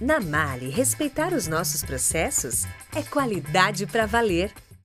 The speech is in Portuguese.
Na Mali, respeitar os nossos processos é qualidade para valer.